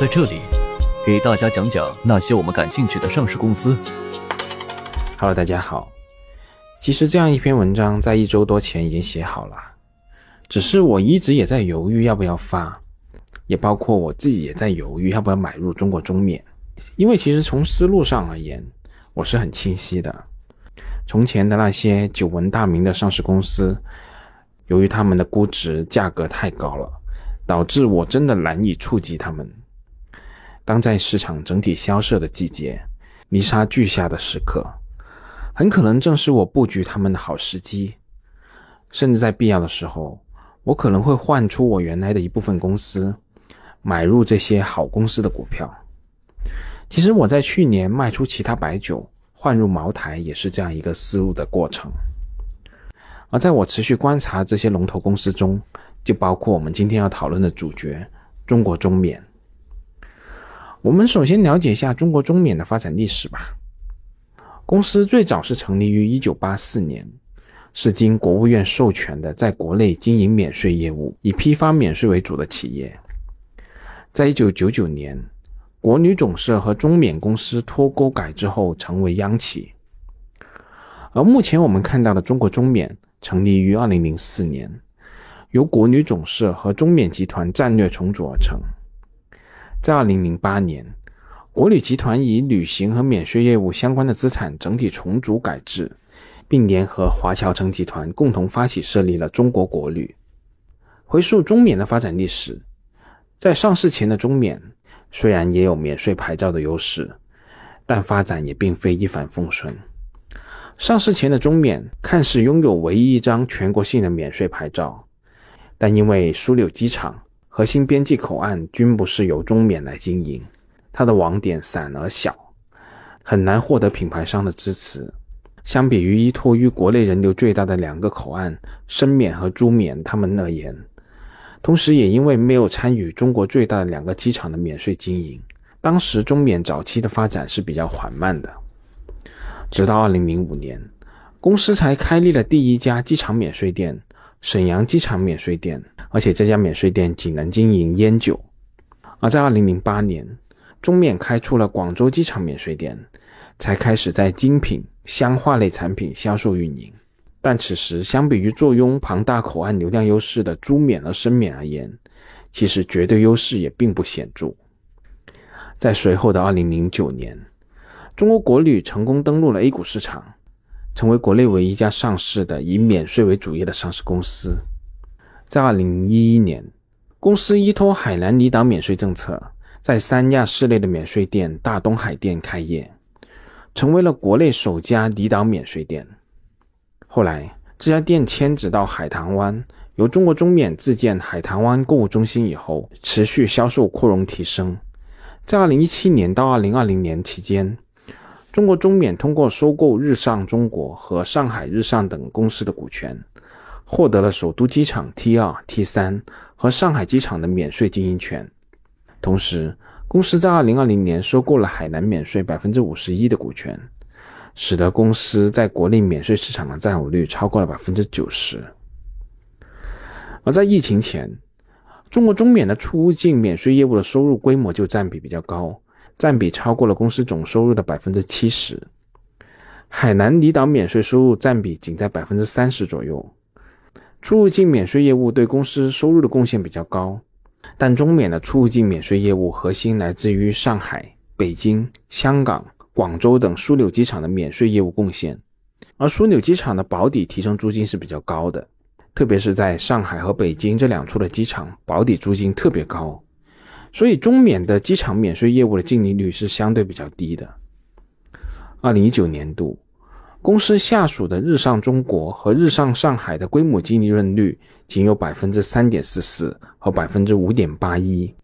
在这里给大家讲讲那些我们感兴趣的上市公司。Hello，大家好。其实这样一篇文章在一周多前已经写好了，只是我一直也在犹豫要不要发，也包括我自己也在犹豫要不要买入中国中免。因为其实从思路上而言，我是很清晰的。从前的那些久闻大名的上市公司，由于他们的估值价格太高了，导致我真的难以触及他们。当在市场整体萧瑟的季节，泥沙俱下的时刻，很可能正是我布局他们的好时机。甚至在必要的时候，我可能会换出我原来的一部分公司，买入这些好公司的股票。其实我在去年卖出其他白酒，换入茅台，也是这样一个思路的过程。而在我持续观察这些龙头公司中，就包括我们今天要讨论的主角——中国中免。我们首先了解一下中国中免的发展历史吧。公司最早是成立于1984年，是经国务院授权的，在国内经营免税业务，以批发免税为主的企业。在1999年。国旅总社和中免公司脱钩改制后，成为央企。而目前我们看到的中国中免成立于二零零四年，由国旅总社和中免集团战略重组而成。在二零零八年，国旅集团以旅行和免税业务相关的资产整体重组改制，并联合华侨城集团共同发起设立了中国国旅。回溯中免的发展历史，在上市前的中免。虽然也有免税牌照的优势，但发展也并非一帆风顺。上市前的中免看似拥有唯一一张全国性的免税牌照，但因为枢纽机场、核心边际口岸均不是由中缅来经营，它的网点散而小，很难获得品牌商的支持。相比于依托于国内人流最大的两个口岸深缅和珠免，他们而言。同时，也因为没有参与中国最大的两个机场的免税经营，当时中缅早期的发展是比较缓慢的。直到2005年，公司才开立了第一家机场免税店——沈阳机场免税店，而且这家免税店仅能经营烟酒。而在2008年，中免开出了广州机场免税店，才开始在精品香化类产品销售运营。但此时，相比于坐拥庞大口岸流量优势的珠免和深免而言，其实绝对优势也并不显著。在随后的2009年，中国国旅成功登陆了 A 股市场，成为国内唯一一家上市的以免税为主业的上市公司。在2011年，公司依托海南离岛免税政策，在三亚市内的免税店大东海店开业，成为了国内首家离岛免税店。后来，这家店迁址到海棠湾，由中国中免自建海棠湾购物中心以后，持续销售扩容提升。在2017年到2020年期间，中国中免通过收购日上中国和上海日上等公司的股权，获得了首都机场 T2、T3 和上海机场的免税经营权。同时，公司在2020年收购了海南免税百分之五十一的股权。使得公司在国内免税市场的占有率超过了百分之九十。而在疫情前，中国中免的出入境免税业务的收入规模就占比比较高，占比超过了公司总收入的百分之七十。海南离岛免税收入占比仅在百分之三十左右。出入境免税业务对公司收入的贡献比较高，但中免的出入境免税业务核心来自于上海、北京、香港。广州等枢纽机场的免税业务贡献，而枢纽机场的保底提成租金是比较高的，特别是在上海和北京这两处的机场，保底租金特别高，所以中免的机场免税业务的净利率是相对比较低的。二零一九年度，公司下属的日上中国和日上上海的规模净利润率仅有百分之三点四四和百分之五点八一。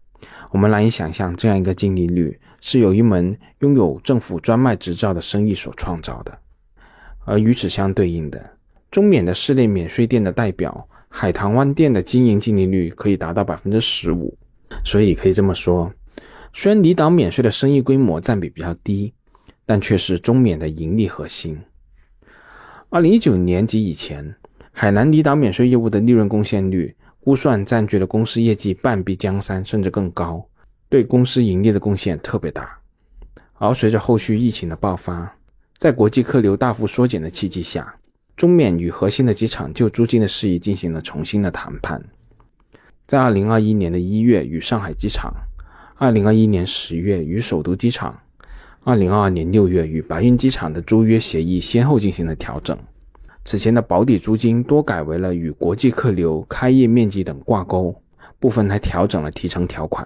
我们难以想象，这样一个净利率是由一门拥有政府专卖执照的生意所创造的。而与此相对应的，中免的室内免税店的代表海棠湾店的经营净利率可以达到百分之十五。所以可以这么说，虽然离岛免税的生意规模占比比较低，但却是中免的盈利核心。二零一九年及以前，海南离岛免税业务的利润贡献率。估算占据了公司业绩半壁江山，甚至更高。对公司盈利的贡献特别大。而随着后续疫情的爆发，在国际客流大幅缩减的契机下，中缅与核心的机场就租金的事宜进行了重新的谈判。在二零二一年的一月与上海机场，二零二一年十月与首都机场，二零二二年六月与白云机场的租约协议先后进行了调整。此前的保底租金多改为了与国际客流开业面积等挂钩，部分还调整了提成条款。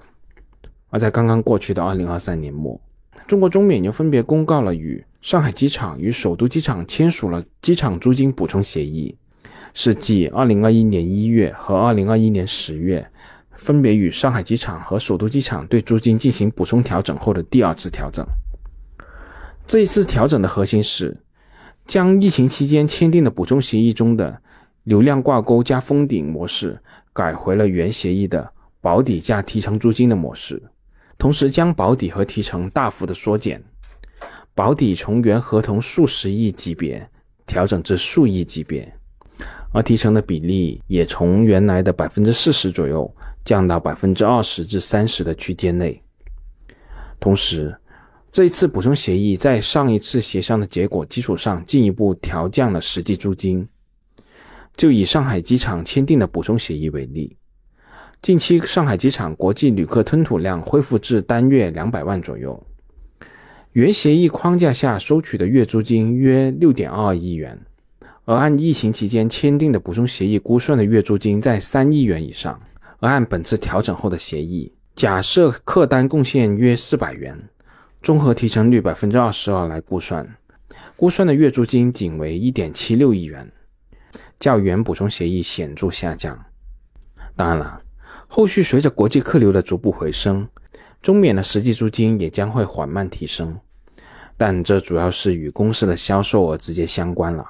而在刚刚过去的二零二三年末，中国中缅又分别公告了与上海机场与首都机场签署了机场租金补充协议，是继二零二一年一月和二零二一年十月分别与上海机场和首都机场对租金进行补充调整后的第二次调整。这一次调整的核心是。将疫情期间签订的补充协议中的流量挂钩加封顶模式改回了原协议的保底加提成租金的模式，同时将保底和提成大幅的缩减，保底从原合同数十亿级别调整至数亿级别，而提成的比例也从原来的百分之四十左右降到百分之二十至三十的区间内，同时。这一次补充协议在上一次协商的结果基础上进一步调降了实际租金。就以上海机场签订的补充协议为例，近期上海机场国际旅客吞吐量恢复至单月两百万左右，原协议框架下收取的月租金约六点二亿元，而按疫情期间签订的补充协议估算的月租金在三亿元以上。而按本次调整后的协议，假设客单贡献约四百元。综合提成率百分之二十二来估算，估算的月租金仅为一点七六亿元，较原补充协议显著下降。当然了，后续随着国际客流的逐步回升，中缅的实际租金也将会缓慢提升，但这主要是与公司的销售额直接相关了。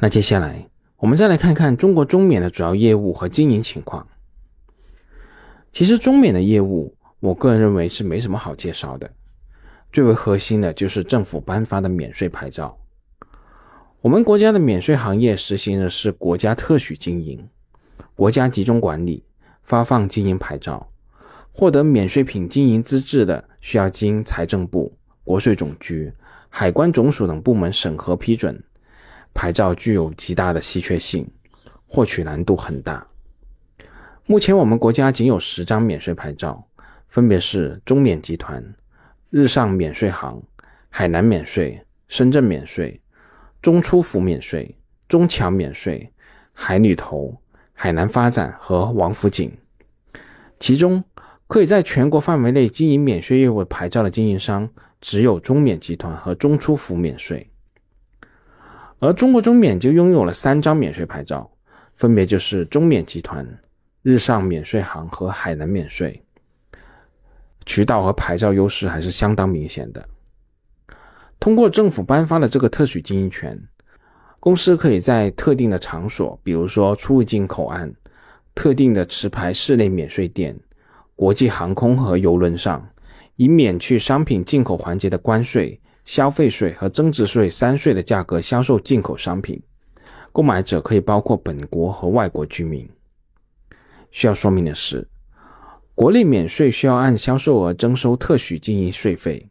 那接下来我们再来看看中国中缅的主要业务和经营情况。其实中缅的业务。我个人认为是没什么好介绍的，最为核心的就是政府颁发的免税牌照。我们国家的免税行业实行的是国家特许经营，国家集中管理，发放经营牌照。获得免税品经营资质的，需要经财政部、国税总局、海关总署等部门审核批准，牌照具有极大的稀缺性，获取难度很大。目前我们国家仅有十张免税牌照。分别是中免集团、日上免税行、海南免税、深圳免税、中出福免税、中强免税、海旅投、海南发展和王府井。其中，可以在全国范围内经营免税业务牌照的经营商只有中免集团和中出福免税。而中国中缅就拥有了三张免税牌照，分别就是中缅集团、日上免税行和海南免税。渠道和牌照优势还是相当明显的。通过政府颁发的这个特许经营权，公司可以在特定的场所，比如说出入境口岸、特定的持牌室内免税店、国际航空和邮轮上，以免去商品进口环节的关税、消费税和增值税三税的价格销售进口商品。购买者可以包括本国和外国居民。需要说明的是。国内免税需要按销售额征收特许经营税费，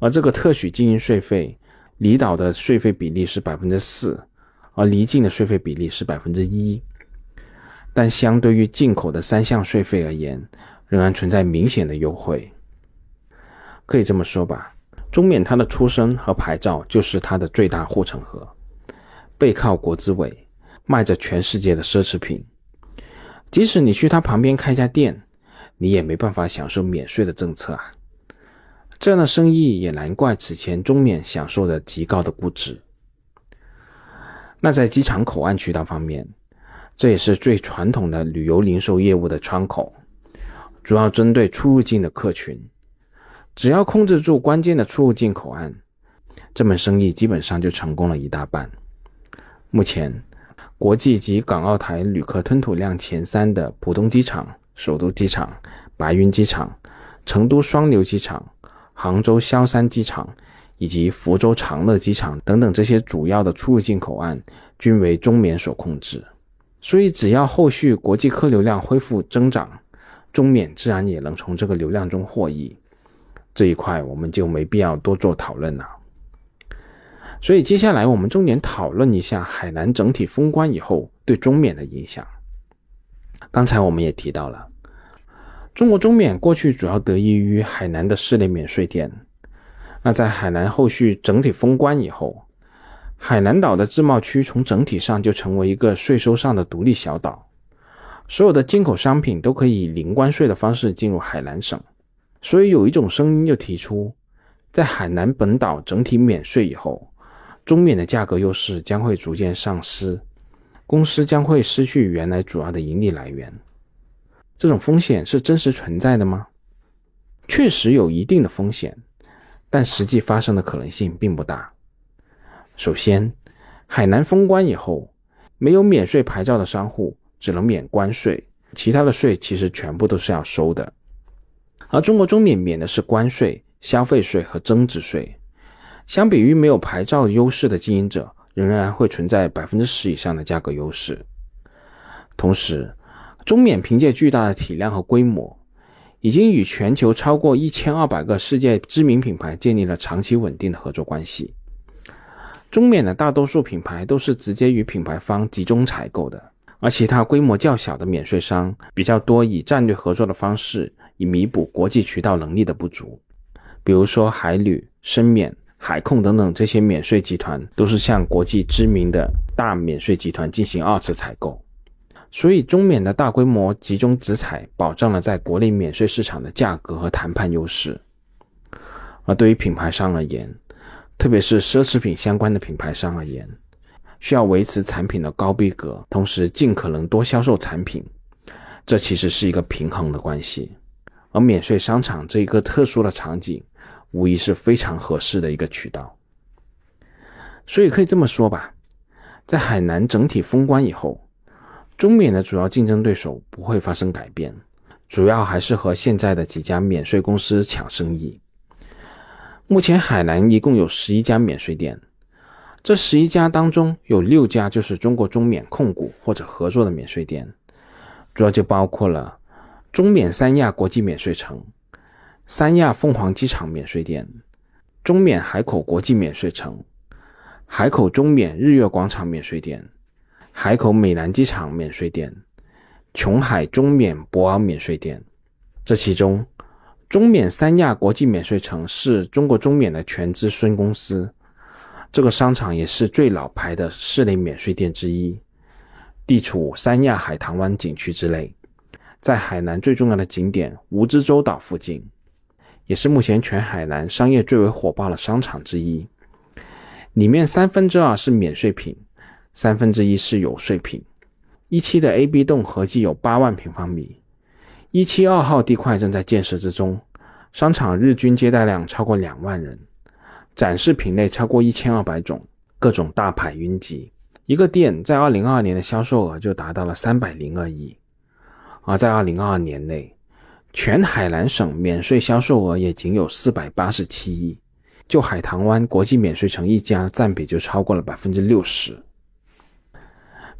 而这个特许经营税费，离岛的税费比例是百分之四，而离境的税费比例是百分之一。但相对于进口的三项税费而言，仍然存在明显的优惠。可以这么说吧，中缅它的出身和牌照就是它的最大护城河，背靠国资委，卖着全世界的奢侈品。即使你去它旁边开家店。你也没办法享受免税的政策啊！这样的生意也难怪此前中缅享受的极高的估值。那在机场口岸渠道方面，这也是最传统的旅游零售业务的窗口，主要针对出入境的客群。只要控制住关键的出入境口岸，这门生意基本上就成功了一大半。目前，国际及港澳台旅客吞吐量前三的浦东机场。首都机场、白云机场、成都双流机场、杭州萧山机场以及福州长乐机场等等这些主要的出入境口岸，均为中缅所控制。所以，只要后续国际客流量恢复增长，中缅自然也能从这个流量中获益。这一块我们就没必要多做讨论了。所以接下来我们重点讨论一下海南整体封关以后对中缅的影响。刚才我们也提到了，中国中缅过去主要得益于海南的室内免税店。那在海南后续整体封关以后，海南岛的自贸区从整体上就成为一个税收上的独立小岛，所有的进口商品都可以以零关税的方式进入海南省。所以有一种声音就提出，在海南本岛整体免税以后，中缅的价格优势将会逐渐丧失，公司将会失去原来主要的盈利来源。这种风险是真实存在的吗？确实有一定的风险。但实际发生的可能性并不大。首先，海南封关以后，没有免税牌照的商户只能免关税，其他的税其实全部都是要收的。而中国中免免的是关税、消费税和增值税，相比于没有牌照优势的经营者，仍然会存在百分之十以上的价格优势。同时，中缅凭借巨大的体量和规模。已经与全球超过一千二百个世界知名品牌建立了长期稳定的合作关系。中缅的大多数品牌都是直接与品牌方集中采购的，而其他规模较小的免税商比较多以战略合作的方式，以弥补国际渠道能力的不足。比如说海旅、深免、海控等等这些免税集团，都是向国际知名的大免税集团进行二次采购。所以，中缅的大规模集中直采，保障了在国内免税市场的价格和谈判优势。而对于品牌商而言，特别是奢侈品相关的品牌商而言，需要维持产品的高逼格，同时尽可能多销售产品，这其实是一个平衡的关系。而免税商场这一个特殊的场景，无疑是非常合适的一个渠道。所以可以这么说吧，在海南整体封关以后。中缅的主要竞争对手不会发生改变，主要还是和现在的几家免税公司抢生意。目前海南一共有十一家免税店，这十一家当中有六家就是中国中免控股或者合作的免税店，主要就包括了中缅三亚国际免税城、三亚凤凰机场免税店、中缅海口国际免税城、海口中缅日月广场免税店。海口美兰机场免税店、琼海中缅博鳌免税店，这其中，中缅三亚国际免税城是中国中缅的全资孙公司，这个商场也是最老牌的室内免税店之一，地处三亚海棠湾景区之内，在海南最重要的景点蜈支洲岛附近，也是目前全海南商业最为火爆的商场之一，里面三分之二是免税品。三分之一是有税品，一期的 A、B 栋合计有八万平方米，一期二号地块正在建设之中，商场日均接待量超过两万人，展示品类超过一千二百种，各种大牌云集。一个店在二零二二年的销售额就达到了三百零二亿，而在二零二二年内，全海南省免税销售额也仅有四百八十七亿，就海棠湾国际免税城一家占比就超过了百分之六十。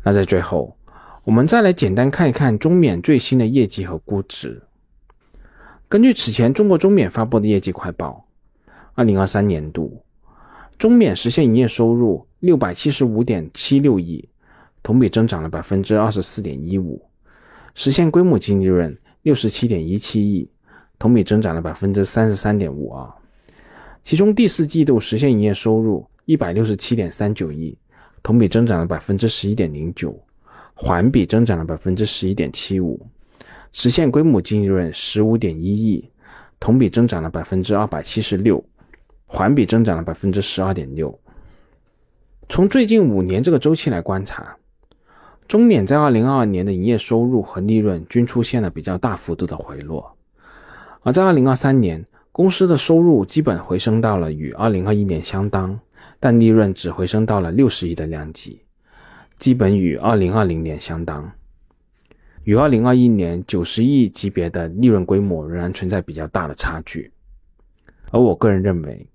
那在最后，我们再来简单看一看中缅最新的业绩和估值。根据此前中国中缅发布的业绩快报，二零二三年度，中缅实现营业收入六百七十五点七六亿，同比增长了百分之二十四点一五，实现规模净利润六十七点一七亿，同比增长了百分之三十三点五二。其中第四季度实现营业收入一百六十七点三九亿。同比增长了百分之十一点零九，环比增长了百分之十一点七五，实现规模净利润十五点一亿，同比增长了百分之二百七十六，环比增长了百分之十二点六。从最近五年这个周期来观察，中缅在二零二二年的营业收入和利润均出现了比较大幅度的回落，而在二零二三年，公司的收入基本回升到了与二零二一年相当。但利润只回升到了六十亿的量级，基本与二零二零年相当，与二零二一年九十亿级别的利润规模仍然存在比较大的差距。而我个人认为，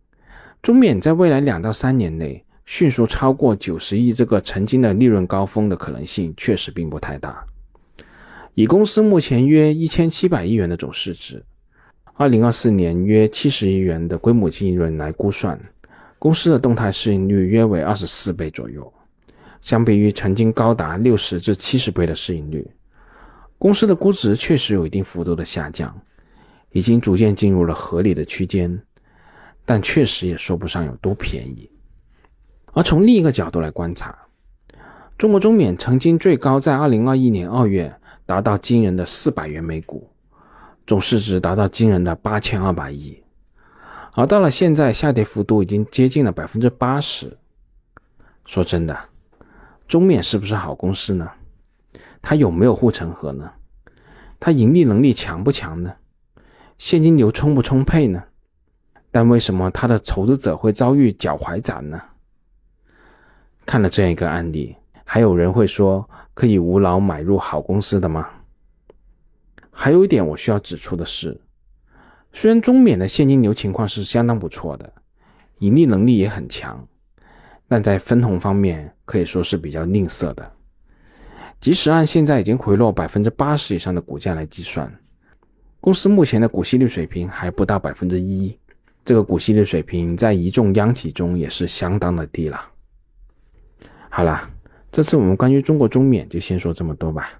中缅在未来两到三年内迅速超过九十亿这个曾经的利润高峰的可能性确实并不太大，以公司目前约一千七百亿元的总市值，二零二四年约七十亿元的规模净利润来估算，公司的动态市盈率约为二十四倍左右。相比于曾经高达六十至七十倍的市盈率，公司的估值确实有一定幅度的下降，已经逐渐进入了合理的区间，但确实也说不上有多便宜。而从另一个角度来观察，中国中免曾经最高在二零二一年二月达到惊人的四百元每股，总市值达到惊人的八千二百亿，而到了现在，下跌幅度已经接近了百分之八十。说真的。中免是不是好公司呢？它有没有护城河呢？它盈利能力强不强呢？现金流充不充沛呢？但为什么他的投资者会遭遇脚踝斩呢？看了这样一个案例，还有人会说可以无脑买入好公司的吗？还有一点我需要指出的是，虽然中免的现金流情况是相当不错的，盈利能力也很强。但在分红方面可以说是比较吝啬的，即使按现在已经回落百分之八十以上的股价来计算，公司目前的股息率水平还不到百分之一，这个股息率水平在一众央企中也是相当的低了。好了，这次我们关于中国中免就先说这么多吧，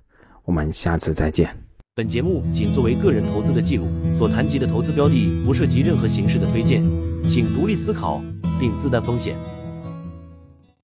我们下次再见。本节目仅作为个人投资的记录，所谈及的投资标的不涉及任何形式的推荐，请独立思考并自担风险。